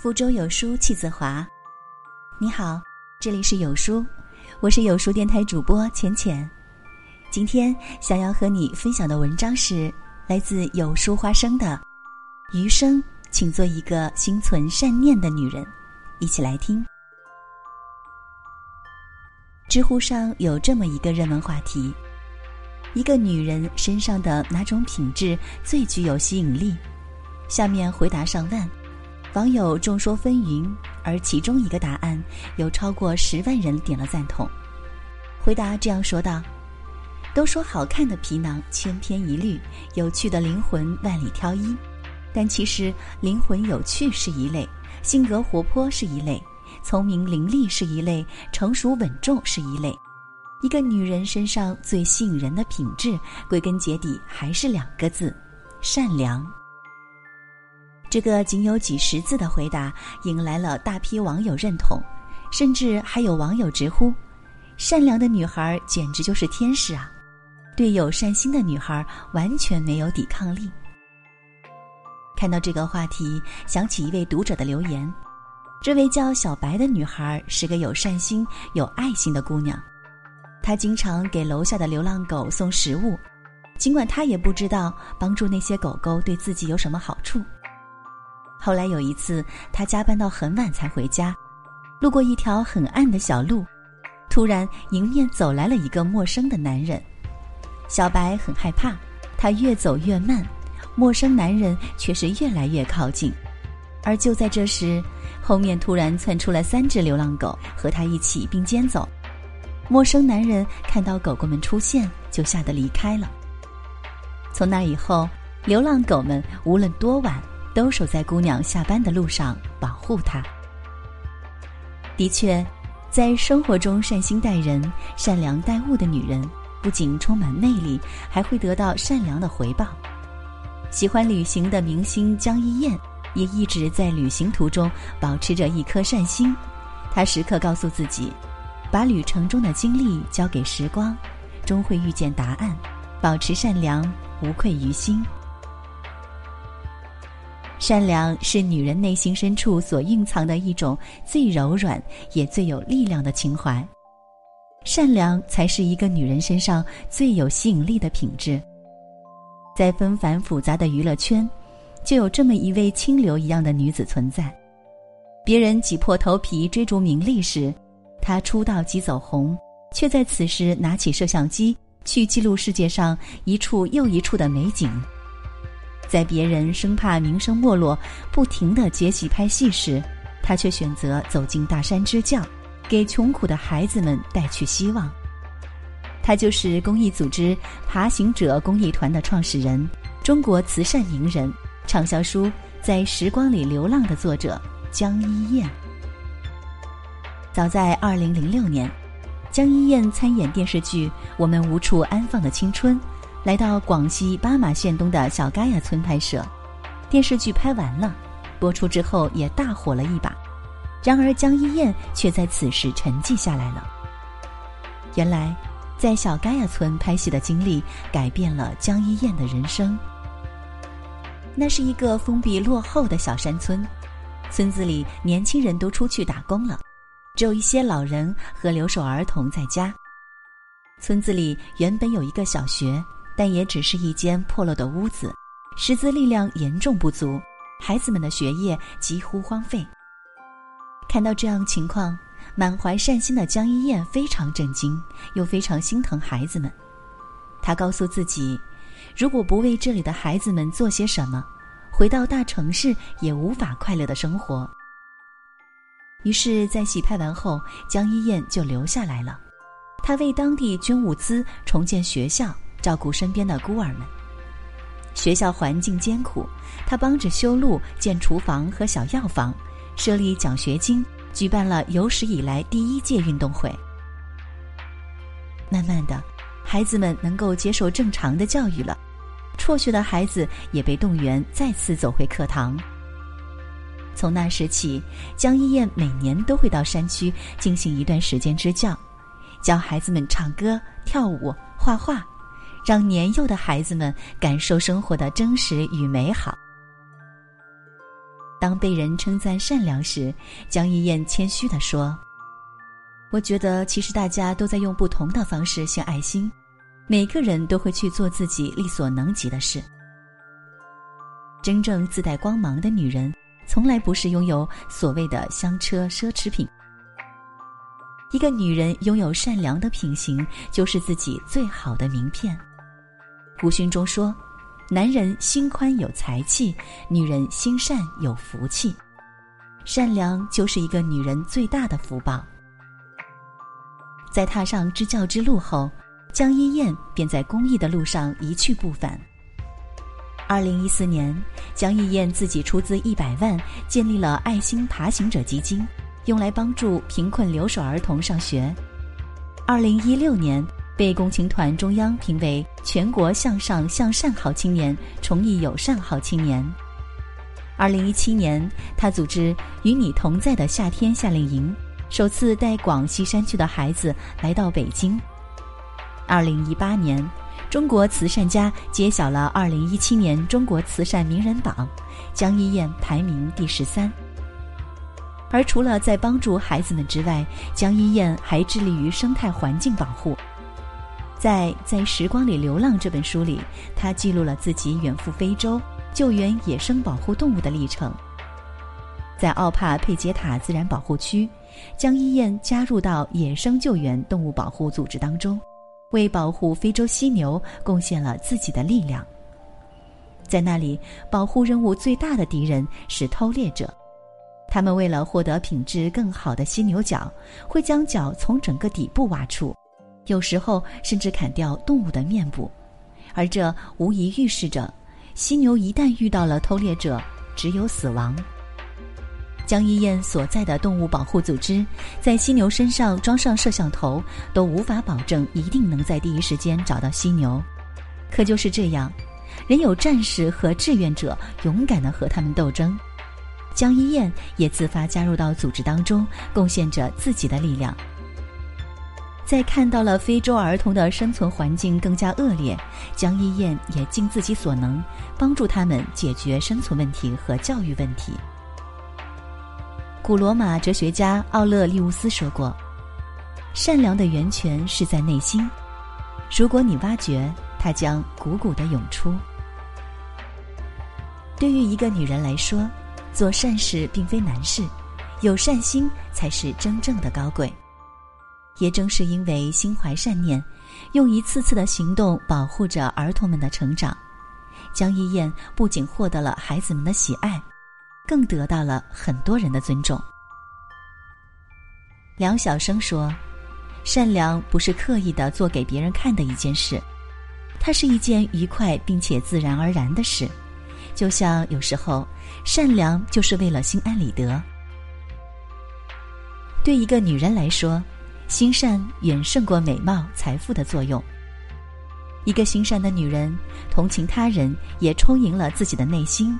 福州有书气自华，你好，这里是有书，我是有书电台主播浅浅。今天想要和你分享的文章是来自有书花生的《余生，请做一个心存善念的女人》，一起来听。知乎上有这么一个热门话题：一个女人身上的哪种品质最具有吸引力？下面回答上万。网友众说纷纭，而其中一个答案有超过十万人点了赞同。回答这样说道：“都说好看的皮囊千篇一律，有趣的灵魂万里挑一。但其实灵魂有趣是一类，性格活泼是一类，聪明伶俐是一类，成熟稳重是一类。一个女人身上最吸引人的品质，归根结底还是两个字：善良。”这个仅有几十字的回答引来了大批网友认同，甚至还有网友直呼：“善良的女孩简直就是天使啊！”对有善心的女孩完全没有抵抗力。看到这个话题，想起一位读者的留言：这位叫小白的女孩是个有善心、有爱心的姑娘，她经常给楼下的流浪狗送食物，尽管她也不知道帮助那些狗狗对自己有什么好处。后来有一次，他加班到很晚才回家，路过一条很暗的小路，突然迎面走来了一个陌生的男人。小白很害怕，他越走越慢，陌生男人却是越来越靠近。而就在这时，后面突然窜出来三只流浪狗，和他一起并肩走。陌生男人看到狗狗们出现，就吓得离开了。从那以后，流浪狗们无论多晚。都守在姑娘下班的路上保护她。的确，在生活中善心待人、善良待物的女人，不仅充满魅力，还会得到善良的回报。喜欢旅行的明星江一燕，也一直在旅行途中保持着一颗善心。她时刻告诉自己，把旅程中的经历交给时光，终会遇见答案。保持善良，无愧于心。善良是女人内心深处所蕴藏的一种最柔软也最有力量的情怀，善良才是一个女人身上最有吸引力的品质。在纷繁复杂的娱乐圈，就有这么一位清流一样的女子存在。别人挤破头皮追逐名利时，她出道即走红，却在此时拿起摄像机去记录世界上一处又一处的美景。在别人生怕名声没落，不停的接戏拍戏时，他却选择走进大山支教，给穷苦的孩子们带去希望。他就是公益组织“爬行者”公益团的创始人，中国慈善名人，畅销书《在时光里流浪》的作者江一燕。早在二零零六年，江一燕参演电视剧《我们无处安放的青春》。来到广西巴马县东的小嘎亚村拍摄，电视剧拍完了，播出之后也大火了一把。然而江一燕却在此时沉寂下来了。原来，在小嘎亚村拍戏的经历改变了江一燕的人生。那是一个封闭落后的小山村，村子里年轻人都出去打工了，只有一些老人和留守儿童在家。村子里原本有一个小学。但也只是一间破落的屋子，师资力量严重不足，孩子们的学业几乎荒废。看到这样情况，满怀善心的江一燕非常震惊，又非常心疼孩子们。她告诉自己，如果不为这里的孩子们做些什么，回到大城市也无法快乐的生活。于是，在洗拍完后，江一燕就留下来了。她为当地捐物资，重建学校。照顾身边的孤儿们。学校环境艰苦，他帮着修路、建厨房和小药房，设立奖学金，举办了有史以来第一届运动会。慢慢的，孩子们能够接受正常的教育了，辍学的孩子也被动员再次走回课堂。从那时起，江一燕每年都会到山区进行一段时间支教，教孩子们唱歌、跳舞、画画。让年幼的孩子们感受生活的真实与美好。当被人称赞善良时，江一燕谦虚地说：“我觉得其实大家都在用不同的方式献爱心，每个人都会去做自己力所能及的事。真正自带光芒的女人，从来不是拥有所谓的香车奢侈品。一个女人拥有善良的品行，就是自己最好的名片。”古训中说。男人心宽有才气，女人心善有福气。善良就是一个女人最大的福报。在踏上支教之路后，江一燕便在公益的路上一去不返。二零一四年，江一燕自己出资一百万建立了爱心爬行者基金，用来帮助贫困留守儿童上学。二零一六年。被共青团中央评为全国向上向善好青年、崇义友善好青年。二零一七年，他组织“与你同在的夏天”夏令营，首次带广西山区的孩子来到北京。二零一八年，中国慈善家揭晓了二零一七年中国慈善名人榜，江一燕排名第十三。而除了在帮助孩子们之外，江一燕还致力于生态环境保护。在在时光里流浪这本书里，他记录了自己远赴非洲救援野生保护动物的历程。在奥帕佩杰塔自然保护区，江一燕加入到野生救援动物保护组织当中，为保护非洲犀牛贡献了自己的力量。在那里，保护任务最大的敌人是偷猎者，他们为了获得品质更好的犀牛角，会将角从整个底部挖出。有时候甚至砍掉动物的面部，而这无疑预示着，犀牛一旦遇到了偷猎者，只有死亡。江一燕所在的动物保护组织，在犀牛身上装上摄像头，都无法保证一定能在第一时间找到犀牛。可就是这样，仍有战士和志愿者勇敢地和他们斗争。江一燕也自发加入到组织当中，贡献着自己的力量。在看到了非洲儿童的生存环境更加恶劣，江一燕也尽自己所能帮助他们解决生存问题和教育问题。古罗马哲学家奥勒利乌斯说过：“善良的源泉是在内心，如果你挖掘，它将汩汩的涌出。”对于一个女人来说，做善事并非难事，有善心才是真正的高贵。也正是因为心怀善念，用一次次的行动保护着儿童们的成长，江一燕不仅获得了孩子们的喜爱，更得到了很多人的尊重。梁晓声说：“善良不是刻意的做给别人看的一件事，它是一件愉快并且自然而然的事。就像有时候，善良就是为了心安理得。对一个女人来说。”心善远胜过美貌、财富的作用。一个心善的女人，同情他人，也充盈了自己的内心；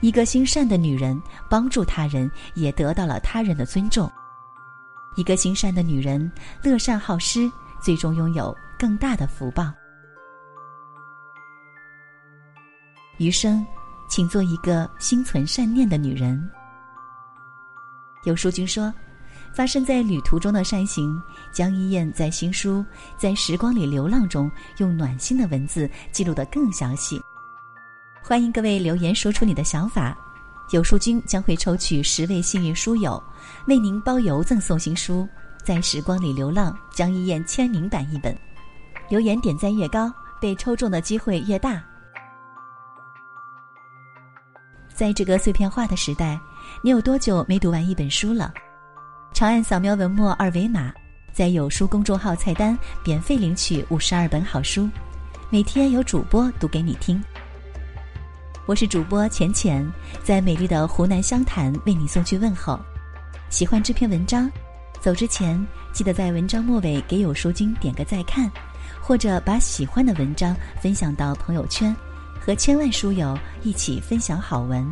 一个心善的女人，帮助他人，也得到了他人的尊重。一个心善的女人，乐善好施，最终拥有更大的福报。余生，请做一个心存善念的女人。有书君说。发生在旅途中的善行，江一燕在新书《在时光里流浪》中，用暖心的文字记录得更详细。欢迎各位留言说出你的想法，有书君将会抽取十位幸运书友，为您包邮赠送新书《在时光里流浪》江一燕签名版一本。留言点赞越高，被抽中的机会越大。在这个碎片化的时代，你有多久没读完一本书了？长按扫描文末二维码，在有书公众号菜单免费领取五十二本好书，每天有主播读给你听。我是主播浅浅，在美丽的湖南湘潭为你送去问候。喜欢这篇文章，走之前记得在文章末尾给有书君点个再看，或者把喜欢的文章分享到朋友圈，和千万书友一起分享好文。